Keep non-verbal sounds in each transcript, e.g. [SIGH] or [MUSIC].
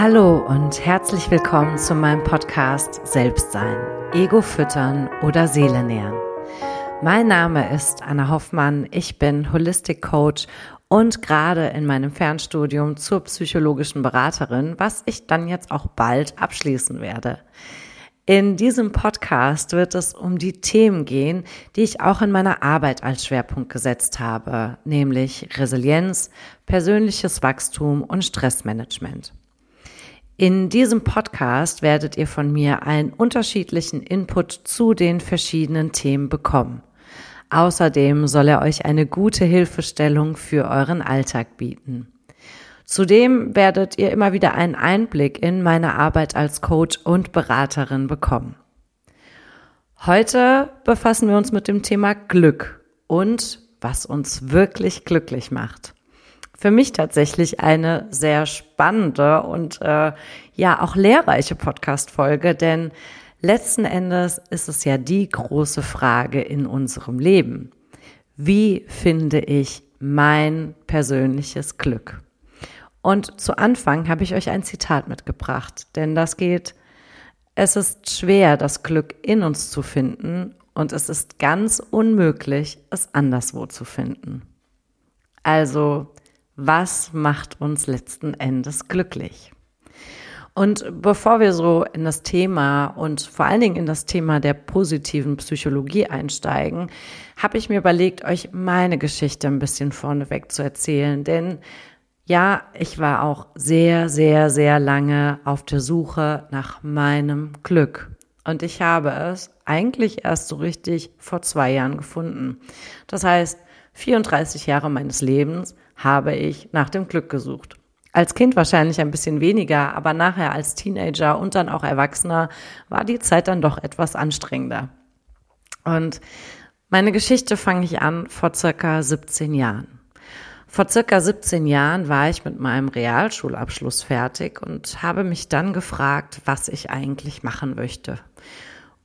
Hallo und herzlich willkommen zu meinem Podcast Selbstsein, Ego füttern oder Seele nähren. Mein Name ist Anna Hoffmann, ich bin Holistic Coach und gerade in meinem Fernstudium zur psychologischen Beraterin, was ich dann jetzt auch bald abschließen werde. In diesem Podcast wird es um die Themen gehen, die ich auch in meiner Arbeit als Schwerpunkt gesetzt habe, nämlich Resilienz, persönliches Wachstum und Stressmanagement. In diesem Podcast werdet ihr von mir einen unterschiedlichen Input zu den verschiedenen Themen bekommen. Außerdem soll er euch eine gute Hilfestellung für euren Alltag bieten. Zudem werdet ihr immer wieder einen Einblick in meine Arbeit als Coach und Beraterin bekommen. Heute befassen wir uns mit dem Thema Glück und was uns wirklich glücklich macht für mich tatsächlich eine sehr spannende und äh, ja auch lehrreiche Podcast-Folge, denn letzten Endes ist es ja die große Frage in unserem Leben. Wie finde ich mein persönliches Glück? Und zu Anfang habe ich euch ein Zitat mitgebracht, denn das geht, es ist schwer, das Glück in uns zu finden und es ist ganz unmöglich, es anderswo zu finden. Also was macht uns letzten Endes glücklich? Und bevor wir so in das Thema und vor allen Dingen in das Thema der positiven Psychologie einsteigen, habe ich mir überlegt, euch meine Geschichte ein bisschen vorneweg zu erzählen. Denn ja, ich war auch sehr, sehr, sehr lange auf der Suche nach meinem Glück. Und ich habe es eigentlich erst so richtig vor zwei Jahren gefunden. Das heißt, 34 Jahre meines Lebens habe ich nach dem Glück gesucht. Als Kind wahrscheinlich ein bisschen weniger, aber nachher als Teenager und dann auch Erwachsener war die Zeit dann doch etwas anstrengender. Und meine Geschichte fange ich an vor circa 17 Jahren. Vor circa 17 Jahren war ich mit meinem Realschulabschluss fertig und habe mich dann gefragt, was ich eigentlich machen möchte.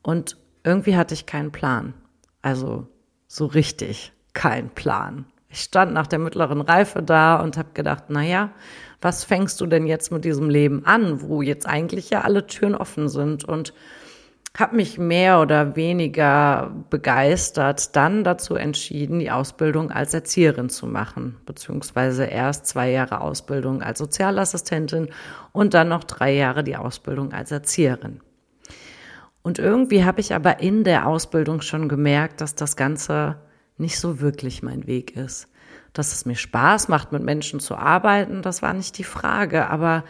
Und irgendwie hatte ich keinen Plan. Also so richtig kein Plan. Ich stand nach der mittleren Reife da und habe gedacht, na ja, was fängst du denn jetzt mit diesem Leben an, wo jetzt eigentlich ja alle Türen offen sind und habe mich mehr oder weniger begeistert dann dazu entschieden, die Ausbildung als Erzieherin zu machen, beziehungsweise erst zwei Jahre Ausbildung als Sozialassistentin und dann noch drei Jahre die Ausbildung als Erzieherin. Und irgendwie habe ich aber in der Ausbildung schon gemerkt, dass das Ganze nicht so wirklich mein Weg ist. Dass es mir Spaß macht, mit Menschen zu arbeiten, das war nicht die Frage, aber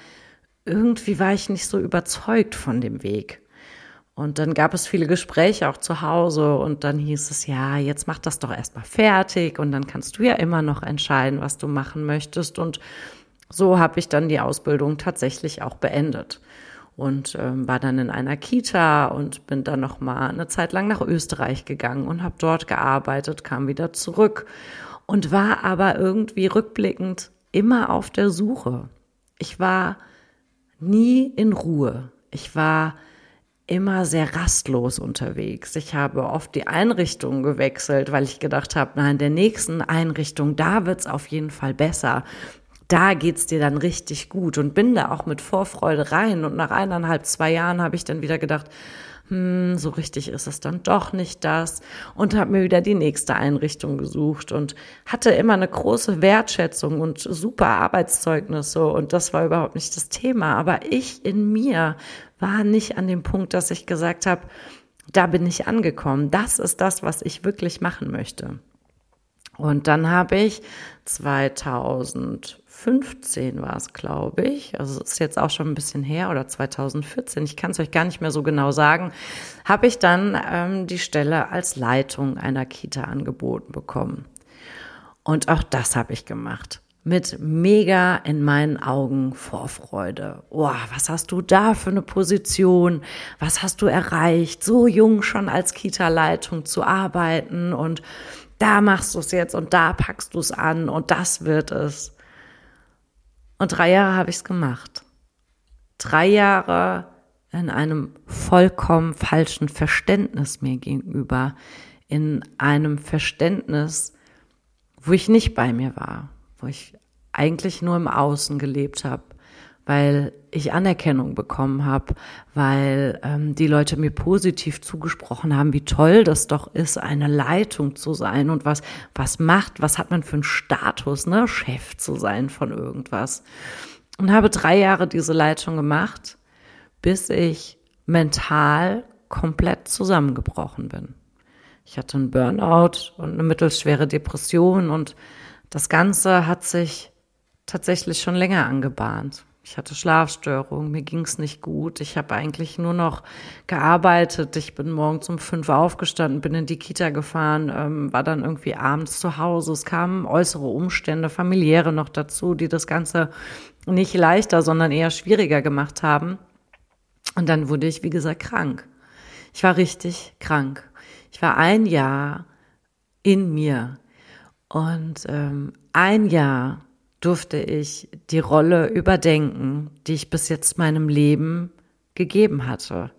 irgendwie war ich nicht so überzeugt von dem Weg. Und dann gab es viele Gespräche auch zu Hause und dann hieß es, ja, jetzt mach das doch erstmal fertig und dann kannst du ja immer noch entscheiden, was du machen möchtest. Und so habe ich dann die Ausbildung tatsächlich auch beendet und ähm, war dann in einer Kita und bin dann noch mal eine Zeit lang nach Österreich gegangen und habe dort gearbeitet, kam wieder zurück und war aber irgendwie rückblickend immer auf der Suche. Ich war nie in Ruhe. Ich war immer sehr rastlos unterwegs. Ich habe oft die Einrichtung gewechselt, weil ich gedacht habe, na, in der nächsten Einrichtung, da wird's auf jeden Fall besser da geht's dir dann richtig gut und bin da auch mit Vorfreude rein. Und nach eineinhalb, zwei Jahren habe ich dann wieder gedacht, hm, so richtig ist es dann doch nicht das und habe mir wieder die nächste Einrichtung gesucht und hatte immer eine große Wertschätzung und super Arbeitszeugnisse und das war überhaupt nicht das Thema. Aber ich in mir war nicht an dem Punkt, dass ich gesagt habe, da bin ich angekommen. Das ist das, was ich wirklich machen möchte. Und dann habe ich 2015 war es, glaube ich, also ist jetzt auch schon ein bisschen her oder 2014, ich kann es euch gar nicht mehr so genau sagen, habe ich dann ähm, die Stelle als Leitung einer Kita angeboten bekommen. Und auch das habe ich gemacht. Mit mega in meinen Augen Vorfreude. Boah, was hast du da für eine Position? Was hast du erreicht? So jung schon als Kita-Leitung zu arbeiten und da machst du es jetzt und da packst du es an und das wird es. Und drei Jahre habe ich es gemacht. Drei Jahre in einem vollkommen falschen Verständnis mir gegenüber, in einem Verständnis, wo ich nicht bei mir war, wo ich eigentlich nur im Außen gelebt habe, weil ich Anerkennung bekommen habe, weil ähm, die Leute mir positiv zugesprochen haben, wie toll das doch ist, eine Leitung zu sein und was was macht, was hat man für einen Status, ne, Chef zu sein von irgendwas. Und habe drei Jahre diese Leitung gemacht, bis ich mental komplett zusammengebrochen bin. Ich hatte einen Burnout und eine mittelschwere Depression und das Ganze hat sich tatsächlich schon länger angebahnt. Ich hatte Schlafstörungen, mir ging's nicht gut. Ich habe eigentlich nur noch gearbeitet. Ich bin morgens um fünf aufgestanden, bin in die Kita gefahren, ähm, war dann irgendwie abends zu Hause. Es kamen äußere Umstände, familiäre noch dazu, die das Ganze nicht leichter, sondern eher schwieriger gemacht haben. Und dann wurde ich, wie gesagt, krank. Ich war richtig krank. Ich war ein Jahr in mir. Und ähm, ein Jahr durfte ich die Rolle überdenken, die ich bis jetzt meinem Leben gegeben hatte.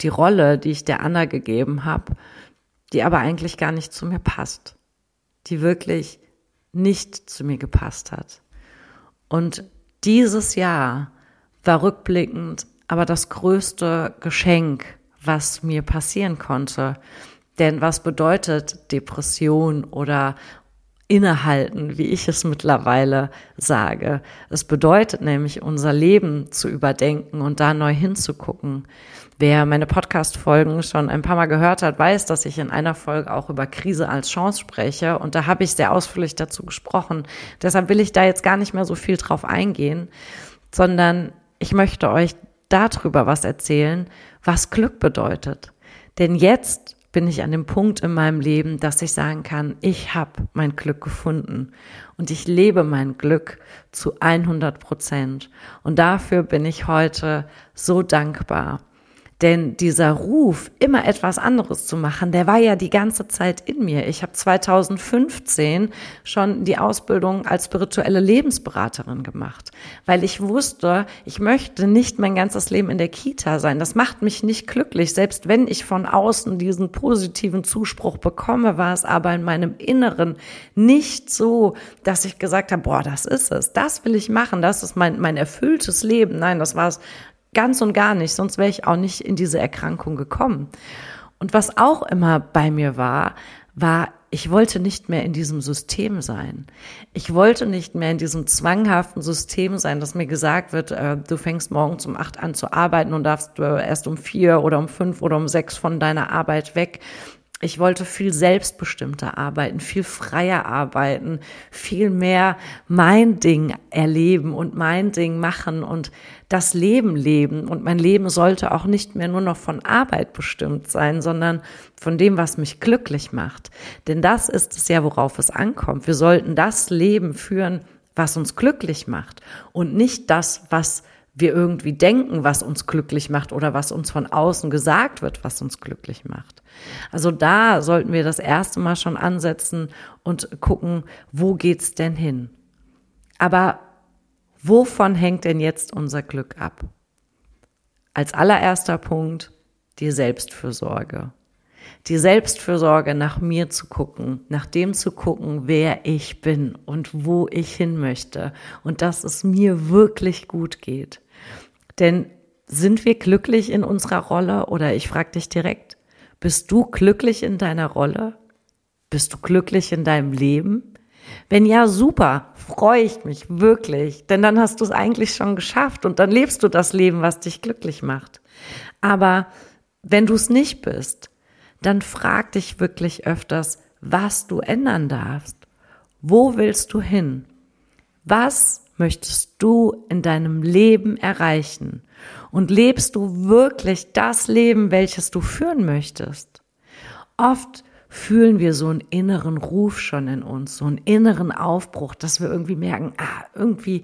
Die Rolle, die ich der Anna gegeben habe, die aber eigentlich gar nicht zu mir passt. Die wirklich nicht zu mir gepasst hat. Und dieses Jahr war rückblickend aber das größte Geschenk, was mir passieren konnte. Denn was bedeutet Depression oder innehalten, wie ich es mittlerweile sage. Es bedeutet nämlich, unser Leben zu überdenken und da neu hinzugucken. Wer meine Podcast-Folgen schon ein paar Mal gehört hat, weiß, dass ich in einer Folge auch über Krise als Chance spreche. Und da habe ich sehr ausführlich dazu gesprochen. Deshalb will ich da jetzt gar nicht mehr so viel drauf eingehen, sondern ich möchte euch darüber was erzählen, was Glück bedeutet. Denn jetzt bin ich an dem Punkt in meinem Leben, dass ich sagen kann, ich habe mein Glück gefunden und ich lebe mein Glück zu 100 Prozent. Und dafür bin ich heute so dankbar. Denn dieser Ruf, immer etwas anderes zu machen, der war ja die ganze Zeit in mir. Ich habe 2015 schon die Ausbildung als spirituelle Lebensberaterin gemacht, weil ich wusste, ich möchte nicht mein ganzes Leben in der Kita sein. Das macht mich nicht glücklich. Selbst wenn ich von außen diesen positiven Zuspruch bekomme, war es aber in meinem Inneren nicht so, dass ich gesagt habe, boah, das ist es. Das will ich machen. Das ist mein, mein erfülltes Leben. Nein, das war es Ganz und gar nicht, sonst wäre ich auch nicht in diese Erkrankung gekommen. Und was auch immer bei mir war, war, ich wollte nicht mehr in diesem System sein. Ich wollte nicht mehr in diesem zwanghaften System sein, dass mir gesagt wird, äh, du fängst morgens um acht an zu arbeiten und darfst äh, erst um vier oder um fünf oder um sechs von deiner Arbeit weg. Ich wollte viel selbstbestimmter arbeiten, viel freier arbeiten, viel mehr mein Ding erleben und mein Ding machen und das Leben leben. Und mein Leben sollte auch nicht mehr nur noch von Arbeit bestimmt sein, sondern von dem, was mich glücklich macht. Denn das ist es ja, worauf es ankommt. Wir sollten das Leben führen, was uns glücklich macht und nicht das, was wir irgendwie denken, was uns glücklich macht oder was uns von außen gesagt wird, was uns glücklich macht. Also da sollten wir das erste Mal schon ansetzen und gucken, wo geht's denn hin? Aber wovon hängt denn jetzt unser Glück ab? Als allererster Punkt die Selbstfürsorge. Die Selbstfürsorge nach mir zu gucken, nach dem zu gucken, wer ich bin und wo ich hin möchte und dass es mir wirklich gut geht. Denn sind wir glücklich in unserer Rolle oder ich frage dich direkt, bist du glücklich in deiner Rolle? Bist du glücklich in deinem Leben? Wenn ja, super, freue ich mich wirklich, denn dann hast du es eigentlich schon geschafft und dann lebst du das Leben, was dich glücklich macht. Aber wenn du es nicht bist, dann frag dich wirklich öfters, was du ändern darfst. Wo willst du hin? Was möchtest du in deinem Leben erreichen? Und lebst du wirklich das Leben, welches du führen möchtest? Oft fühlen wir so einen inneren Ruf schon in uns, so einen inneren Aufbruch, dass wir irgendwie merken, ah, irgendwie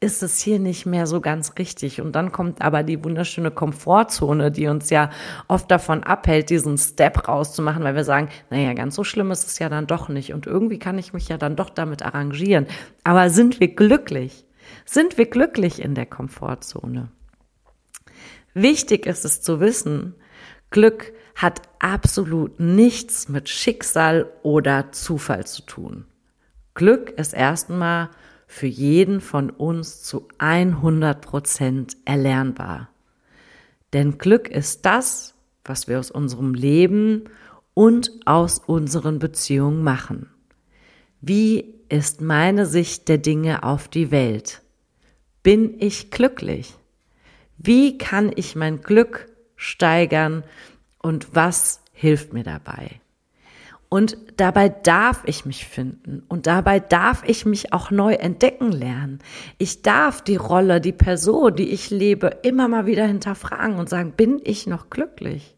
ist es hier nicht mehr so ganz richtig. Und dann kommt aber die wunderschöne Komfortzone, die uns ja oft davon abhält, diesen Step rauszumachen, weil wir sagen, naja, ganz so schlimm ist es ja dann doch nicht. Und irgendwie kann ich mich ja dann doch damit arrangieren. Aber sind wir glücklich? Sind wir glücklich in der Komfortzone? Wichtig ist es zu wissen, Glück hat absolut nichts mit Schicksal oder Zufall zu tun. Glück ist erstmal für jeden von uns zu 100 Prozent erlernbar. Denn Glück ist das, was wir aus unserem Leben und aus unseren Beziehungen machen. Wie ist meine Sicht der Dinge auf die Welt? Bin ich glücklich? Wie kann ich mein Glück steigern und was hilft mir dabei? Und dabei darf ich mich finden und dabei darf ich mich auch neu entdecken lernen. Ich darf die Rolle, die Person, die ich lebe, immer mal wieder hinterfragen und sagen, bin ich noch glücklich?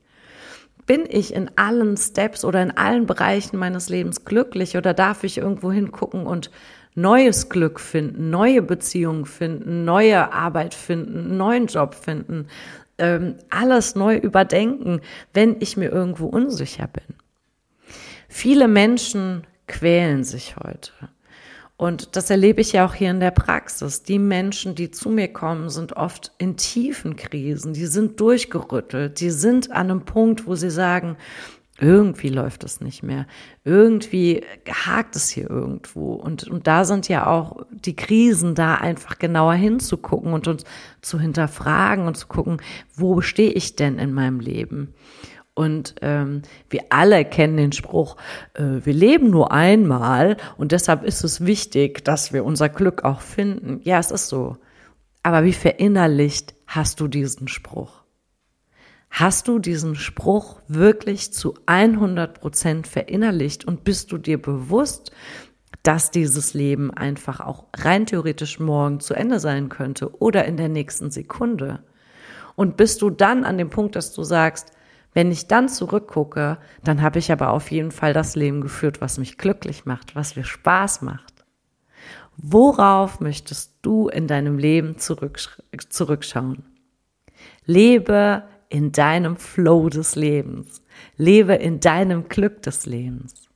Bin ich in allen Steps oder in allen Bereichen meines Lebens glücklich oder darf ich irgendwo hingucken und neues Glück finden, neue Beziehungen finden, neue Arbeit finden, neuen Job finden, ähm, alles neu überdenken, wenn ich mir irgendwo unsicher bin? Viele Menschen quälen sich heute. Und das erlebe ich ja auch hier in der Praxis. Die Menschen, die zu mir kommen, sind oft in tiefen Krisen. Die sind durchgerüttelt. Die sind an einem Punkt, wo sie sagen, irgendwie läuft es nicht mehr. Irgendwie hakt es hier irgendwo. Und, und da sind ja auch die Krisen da einfach genauer hinzugucken und uns zu hinterfragen und zu gucken, wo stehe ich denn in meinem Leben? Und ähm, wir alle kennen den Spruch, äh, wir leben nur einmal und deshalb ist es wichtig, dass wir unser Glück auch finden. Ja, es ist so. Aber wie verinnerlicht hast du diesen Spruch? Hast du diesen Spruch wirklich zu 100 Prozent verinnerlicht und bist du dir bewusst, dass dieses Leben einfach auch rein theoretisch morgen zu Ende sein könnte oder in der nächsten Sekunde? Und bist du dann an dem Punkt, dass du sagst, wenn ich dann zurückgucke, dann habe ich aber auf jeden Fall das Leben geführt, was mich glücklich macht, was mir Spaß macht. Worauf möchtest du in deinem Leben zurücksch zurückschauen? Lebe in deinem Flow des Lebens. Lebe in deinem Glück des Lebens.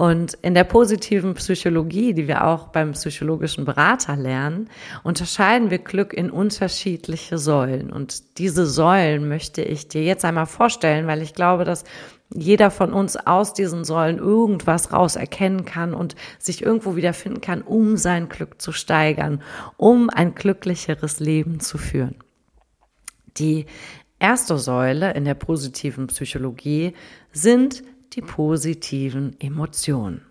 Und in der positiven Psychologie, die wir auch beim psychologischen Berater lernen, unterscheiden wir Glück in unterschiedliche Säulen. Und diese Säulen möchte ich dir jetzt einmal vorstellen, weil ich glaube, dass jeder von uns aus diesen Säulen irgendwas raus erkennen kann und sich irgendwo wiederfinden kann, um sein Glück zu steigern, um ein glücklicheres Leben zu führen. Die erste Säule in der positiven Psychologie sind die positiven Emotionen.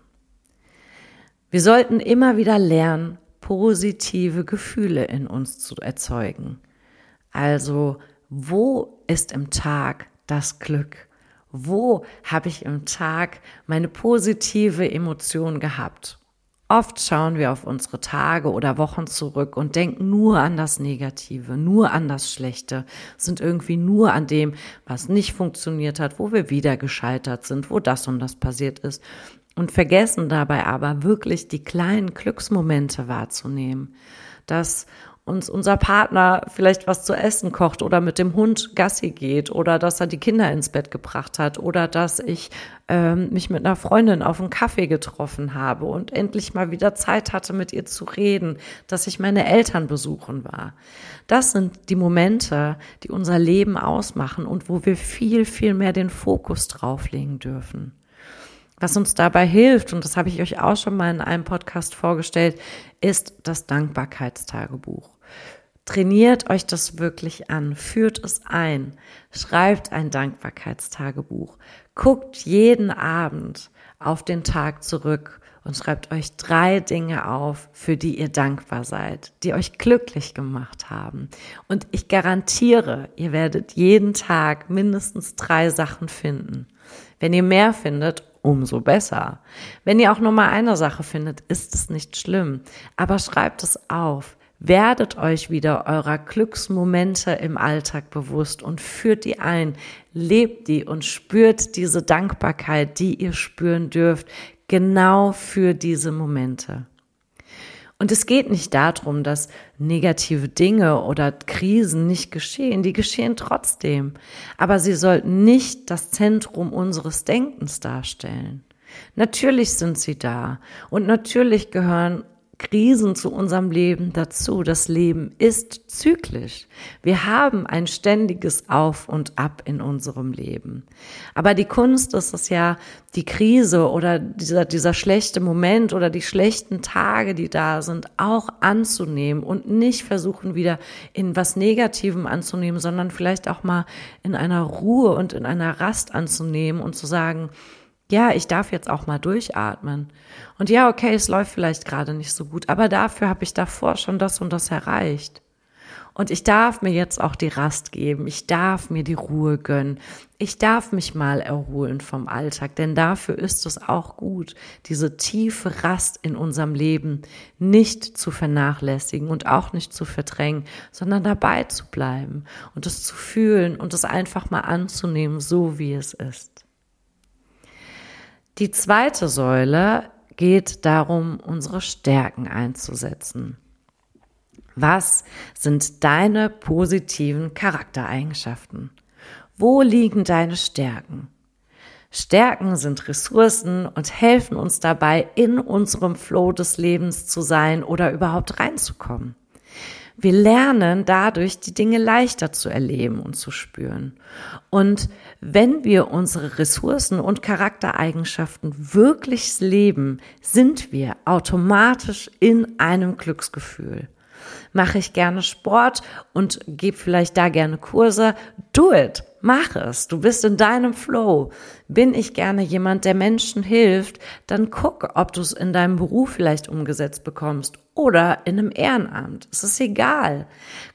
Wir sollten immer wieder lernen, positive Gefühle in uns zu erzeugen. Also, wo ist im Tag das Glück? Wo habe ich im Tag meine positive Emotion gehabt? Oft schauen wir auf unsere Tage oder Wochen zurück und denken nur an das Negative, nur an das Schlechte, sind irgendwie nur an dem, was nicht funktioniert hat, wo wir wieder gescheitert sind, wo das und das passiert ist und vergessen dabei aber wirklich die kleinen Glücksmomente wahrzunehmen, dass uns unser Partner vielleicht was zu essen kocht oder mit dem Hund Gassi geht oder dass er die Kinder ins Bett gebracht hat oder dass ich ähm, mich mit einer Freundin auf einen Kaffee getroffen habe und endlich mal wieder Zeit hatte, mit ihr zu reden, dass ich meine Eltern besuchen war. Das sind die Momente, die unser Leben ausmachen und wo wir viel, viel mehr den Fokus drauflegen dürfen. Was uns dabei hilft, und das habe ich euch auch schon mal in einem Podcast vorgestellt, ist das Dankbarkeitstagebuch. Trainiert euch das wirklich an, führt es ein, schreibt ein Dankbarkeitstagebuch, guckt jeden Abend auf den Tag zurück und schreibt euch drei Dinge auf, für die ihr dankbar seid, die euch glücklich gemacht haben. Und ich garantiere, ihr werdet jeden Tag mindestens drei Sachen finden. Wenn ihr mehr findet, umso besser. Wenn ihr auch nur mal eine Sache findet, ist es nicht schlimm. Aber schreibt es auf. Werdet euch wieder eurer Glücksmomente im Alltag bewusst und führt die ein, lebt die und spürt diese Dankbarkeit, die ihr spüren dürft, genau für diese Momente. Und es geht nicht darum, dass negative Dinge oder Krisen nicht geschehen. Die geschehen trotzdem. Aber sie sollten nicht das Zentrum unseres Denkens darstellen. Natürlich sind sie da. Und natürlich gehören Krisen zu unserem Leben dazu. Das Leben ist zyklisch. Wir haben ein ständiges Auf und Ab in unserem Leben. Aber die Kunst ist es ja, die Krise oder dieser, dieser schlechte Moment oder die schlechten Tage, die da sind, auch anzunehmen und nicht versuchen, wieder in was Negativem anzunehmen, sondern vielleicht auch mal in einer Ruhe und in einer Rast anzunehmen und zu sagen, ja, ich darf jetzt auch mal durchatmen. Und ja, okay, es läuft vielleicht gerade nicht so gut, aber dafür habe ich davor schon das und das erreicht. Und ich darf mir jetzt auch die Rast geben. Ich darf mir die Ruhe gönnen. Ich darf mich mal erholen vom Alltag, denn dafür ist es auch gut, diese tiefe Rast in unserem Leben nicht zu vernachlässigen und auch nicht zu verdrängen, sondern dabei zu bleiben und es zu fühlen und es einfach mal anzunehmen, so wie es ist. Die zweite Säule geht darum, unsere Stärken einzusetzen. Was sind deine positiven Charaktereigenschaften? Wo liegen deine Stärken? Stärken sind Ressourcen und helfen uns dabei, in unserem Flow des Lebens zu sein oder überhaupt reinzukommen. Wir lernen dadurch, die Dinge leichter zu erleben und zu spüren. Und wenn wir unsere Ressourcen und Charaktereigenschaften wirklich leben, sind wir automatisch in einem Glücksgefühl. Mache ich gerne Sport und gebe vielleicht da gerne Kurse? Do it. Mach es. Du bist in deinem Flow. Bin ich gerne jemand, der Menschen hilft? Dann guck, ob du es in deinem Beruf vielleicht umgesetzt bekommst oder in einem Ehrenamt. Es ist egal.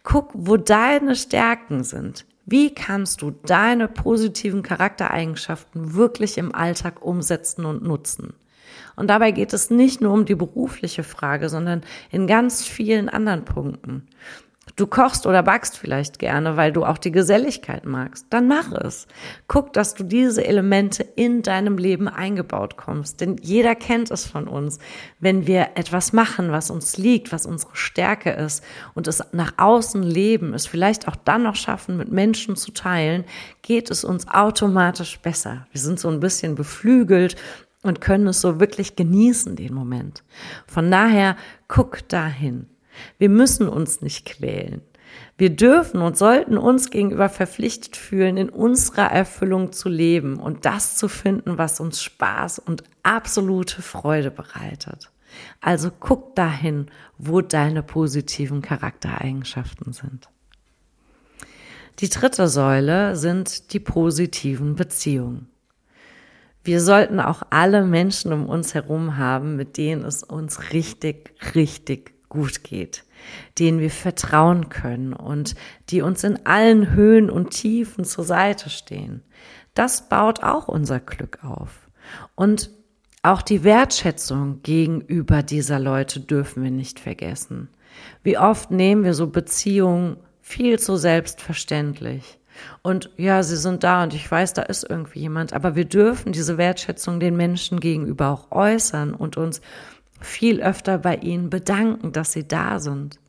Guck, wo deine Stärken sind. Wie kannst du deine positiven Charaktereigenschaften wirklich im Alltag umsetzen und nutzen? Und dabei geht es nicht nur um die berufliche Frage, sondern in ganz vielen anderen Punkten. Du kochst oder backst vielleicht gerne, weil du auch die Geselligkeit magst. Dann mach es. Guck, dass du diese Elemente in deinem Leben eingebaut kommst. Denn jeder kennt es von uns. Wenn wir etwas machen, was uns liegt, was unsere Stärke ist und es nach außen leben, es vielleicht auch dann noch schaffen, mit Menschen zu teilen, geht es uns automatisch besser. Wir sind so ein bisschen beflügelt und können es so wirklich genießen, den Moment. Von daher, guck dahin. Wir müssen uns nicht quälen. Wir dürfen und sollten uns gegenüber verpflichtet fühlen, in unserer Erfüllung zu leben und das zu finden, was uns Spaß und absolute Freude bereitet. Also guck dahin, wo deine positiven Charaktereigenschaften sind. Die dritte Säule sind die positiven Beziehungen. Wir sollten auch alle Menschen um uns herum haben, mit denen es uns richtig, richtig gut geht, denen wir vertrauen können und die uns in allen Höhen und Tiefen zur Seite stehen. Das baut auch unser Glück auf. Und auch die Wertschätzung gegenüber dieser Leute dürfen wir nicht vergessen. Wie oft nehmen wir so Beziehungen viel zu selbstverständlich. Und ja, sie sind da und ich weiß, da ist irgendwie jemand, aber wir dürfen diese Wertschätzung den Menschen gegenüber auch äußern und uns viel öfter bei ihnen bedanken, dass sie da sind.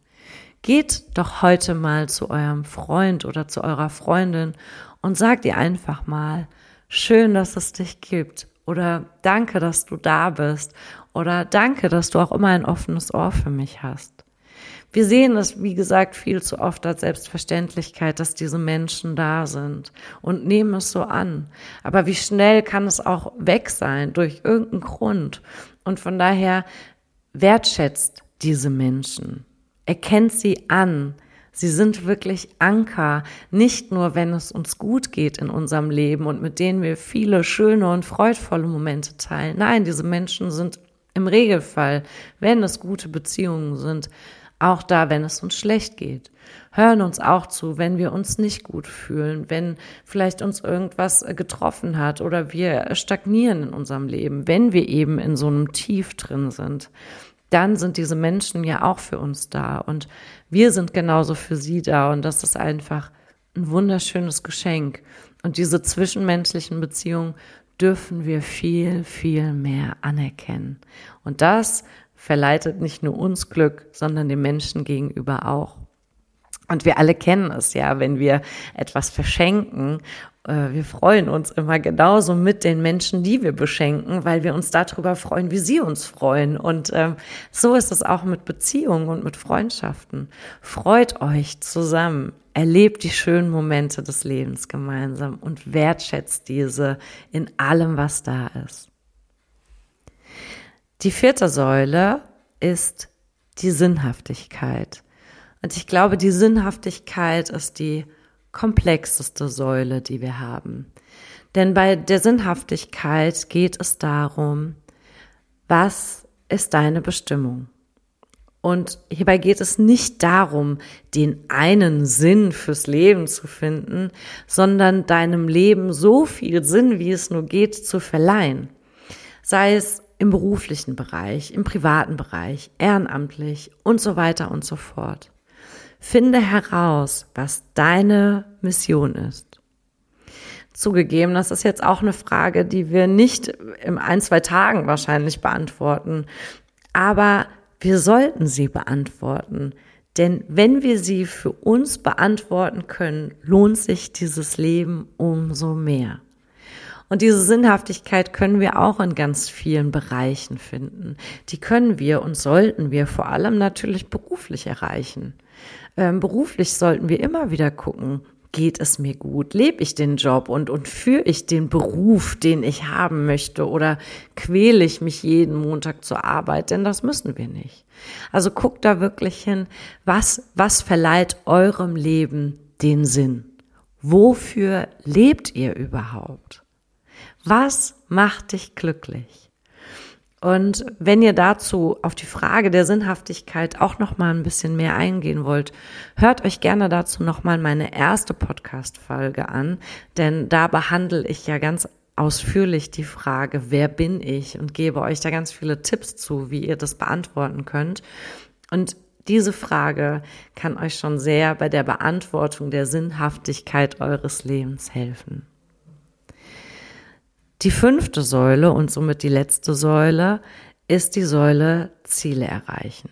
Geht doch heute mal zu eurem Freund oder zu eurer Freundin und sagt ihr einfach mal, schön, dass es dich gibt oder danke, dass du da bist oder danke, dass du auch immer ein offenes Ohr für mich hast. Wir sehen es, wie gesagt, viel zu oft als Selbstverständlichkeit, dass diese Menschen da sind und nehmen es so an. Aber wie schnell kann es auch weg sein durch irgendeinen Grund? Und von daher wertschätzt diese Menschen, erkennt sie an. Sie sind wirklich Anker, nicht nur wenn es uns gut geht in unserem Leben und mit denen wir viele schöne und freudvolle Momente teilen. Nein, diese Menschen sind im Regelfall, wenn es gute Beziehungen sind, auch da, wenn es uns schlecht geht. Hören uns auch zu, wenn wir uns nicht gut fühlen, wenn vielleicht uns irgendwas getroffen hat oder wir stagnieren in unserem Leben, wenn wir eben in so einem Tief drin sind. Dann sind diese Menschen ja auch für uns da und wir sind genauso für sie da und das ist einfach ein wunderschönes Geschenk. Und diese zwischenmenschlichen Beziehungen dürfen wir viel, viel mehr anerkennen. Und das verleitet nicht nur uns Glück, sondern dem Menschen gegenüber auch. Und wir alle kennen es ja, wenn wir etwas verschenken äh, wir freuen uns immer genauso mit den Menschen, die wir beschenken, weil wir uns darüber freuen, wie sie uns freuen. Und ähm, so ist es auch mit Beziehungen und mit Freundschaften. Freut euch zusammen, erlebt die schönen Momente des Lebens gemeinsam und wertschätzt diese in allem, was da ist. Die vierte Säule ist die Sinnhaftigkeit. Und ich glaube, die Sinnhaftigkeit ist die komplexeste Säule, die wir haben. Denn bei der Sinnhaftigkeit geht es darum, was ist deine Bestimmung? Und hierbei geht es nicht darum, den einen Sinn fürs Leben zu finden, sondern deinem Leben so viel Sinn, wie es nur geht, zu verleihen. Sei es im beruflichen Bereich, im privaten Bereich, ehrenamtlich und so weiter und so fort. Finde heraus, was deine Mission ist. Zugegeben, das ist jetzt auch eine Frage, die wir nicht in ein, zwei Tagen wahrscheinlich beantworten, aber wir sollten sie beantworten. Denn wenn wir sie für uns beantworten können, lohnt sich dieses Leben umso mehr. Und diese Sinnhaftigkeit können wir auch in ganz vielen Bereichen finden. Die können wir und sollten wir vor allem natürlich beruflich erreichen. Ähm, beruflich sollten wir immer wieder gucken, geht es mir gut? Lebe ich den Job und, und führe ich den Beruf, den ich haben möchte? Oder quäle ich mich jeden Montag zur Arbeit? Denn das müssen wir nicht. Also guckt da wirklich hin, was, was verleiht eurem Leben den Sinn? Wofür lebt ihr überhaupt? Was macht dich glücklich? Und wenn ihr dazu auf die Frage der Sinnhaftigkeit auch noch mal ein bisschen mehr eingehen wollt, hört euch gerne dazu noch mal meine erste Podcast Folge an, denn da behandle ich ja ganz ausführlich die Frage, wer bin ich und gebe euch da ganz viele Tipps zu, wie ihr das beantworten könnt. Und diese Frage kann euch schon sehr bei der Beantwortung der Sinnhaftigkeit eures Lebens helfen. Die fünfte Säule und somit die letzte Säule ist die Säule Ziele erreichen.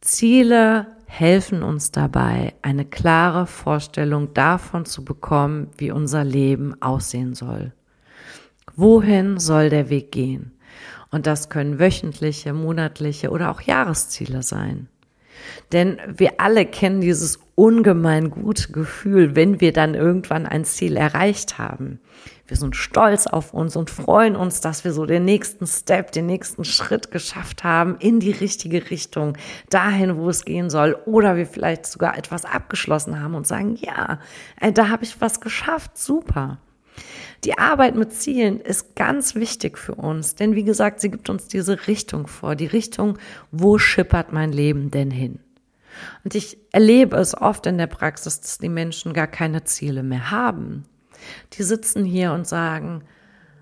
Ziele helfen uns dabei, eine klare Vorstellung davon zu bekommen, wie unser Leben aussehen soll. Wohin soll der Weg gehen? Und das können wöchentliche, monatliche oder auch Jahresziele sein. Denn wir alle kennen dieses ungemein gute Gefühl, wenn wir dann irgendwann ein Ziel erreicht haben. Wir sind stolz auf uns und freuen uns, dass wir so den nächsten Step, den nächsten Schritt geschafft haben in die richtige Richtung, dahin, wo es gehen soll. Oder wir vielleicht sogar etwas abgeschlossen haben und sagen, ja, da habe ich was geschafft, super. Die Arbeit mit Zielen ist ganz wichtig für uns, denn wie gesagt, sie gibt uns diese Richtung vor, die Richtung, wo schippert mein Leben denn hin? Und ich erlebe es oft in der Praxis, dass die Menschen gar keine Ziele mehr haben. Die sitzen hier und sagen,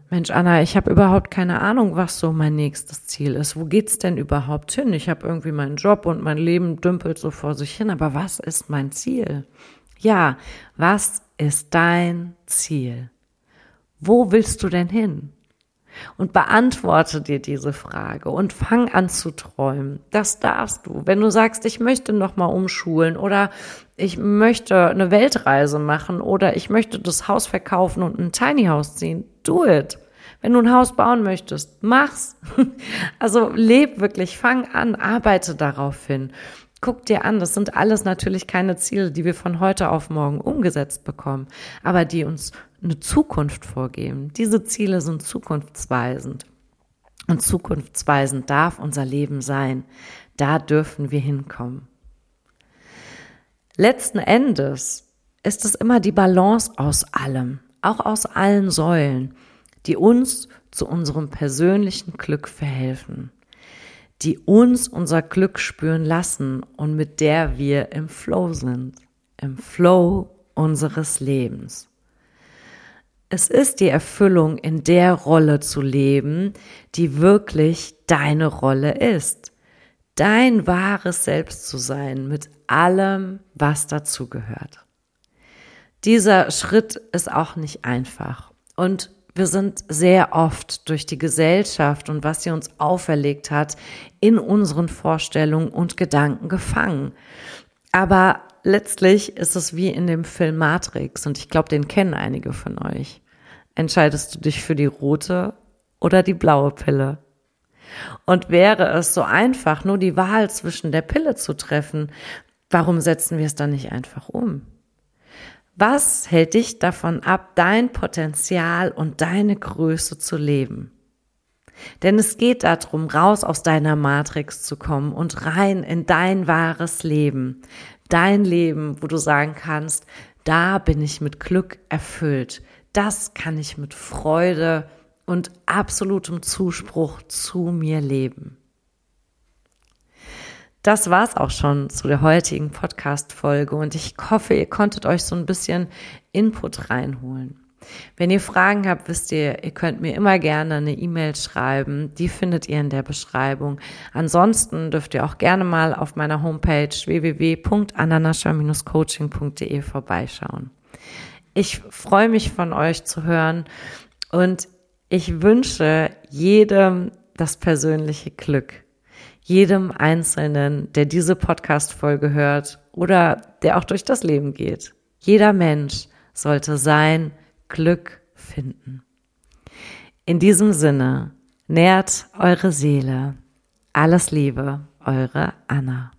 Mensch, Anna, ich habe überhaupt keine Ahnung, was so mein nächstes Ziel ist. Wo geht's denn überhaupt hin? Ich habe irgendwie meinen Job und mein Leben dümpelt so vor sich hin, aber was ist mein Ziel? Ja, was ist dein Ziel? Wo willst du denn hin? Und beantworte dir diese Frage und fang an zu träumen. Das darfst du. Wenn du sagst, ich möchte nochmal umschulen oder ich möchte eine Weltreise machen oder ich möchte das Haus verkaufen und ein Tiny House ziehen, do it. Wenn du ein Haus bauen möchtest, mach's. [LAUGHS] Also leb wirklich, fang an, arbeite darauf hin. Guck dir an, das sind alles natürlich keine Ziele, die wir von heute auf morgen umgesetzt bekommen, aber die uns eine Zukunft vorgeben. Diese Ziele sind zukunftsweisend. Und zukunftsweisend darf unser Leben sein. Da dürfen wir hinkommen. Letzten Endes ist es immer die Balance aus allem, auch aus allen Säulen, die uns zu unserem persönlichen Glück verhelfen die uns unser Glück spüren lassen und mit der wir im Flow sind, im Flow unseres Lebens. Es ist die Erfüllung, in der Rolle zu leben, die wirklich deine Rolle ist. Dein wahres Selbst zu sein mit allem, was dazugehört. Dieser Schritt ist auch nicht einfach. Und wir sind sehr oft durch die Gesellschaft und was sie uns auferlegt hat, in unseren Vorstellungen und Gedanken gefangen. Aber letztlich ist es wie in dem Film Matrix und ich glaube, den kennen einige von euch. Entscheidest du dich für die rote oder die blaue Pille? Und wäre es so einfach, nur die Wahl zwischen der Pille zu treffen, warum setzen wir es dann nicht einfach um? Was hält dich davon ab, dein Potenzial und deine Größe zu leben? Denn es geht darum, raus aus deiner Matrix zu kommen und rein in dein wahres Leben. Dein Leben, wo du sagen kannst, da bin ich mit Glück erfüllt. Das kann ich mit Freude und absolutem Zuspruch zu mir leben. Das war's auch schon zu der heutigen Podcast-Folge und ich hoffe, ihr konntet euch so ein bisschen Input reinholen. Wenn ihr Fragen habt, wisst ihr, ihr könnt mir immer gerne eine E-Mail schreiben. Die findet ihr in der Beschreibung. Ansonsten dürft ihr auch gerne mal auf meiner Homepage www.ananascha-coaching.de vorbeischauen. Ich freue mich von euch zu hören und ich wünsche jedem das persönliche Glück. Jedem Einzelnen, der diese Podcast-Folge hört oder der auch durch das Leben geht. Jeder Mensch sollte sein Glück finden. In diesem Sinne, nährt eure Seele. Alles Liebe, eure Anna.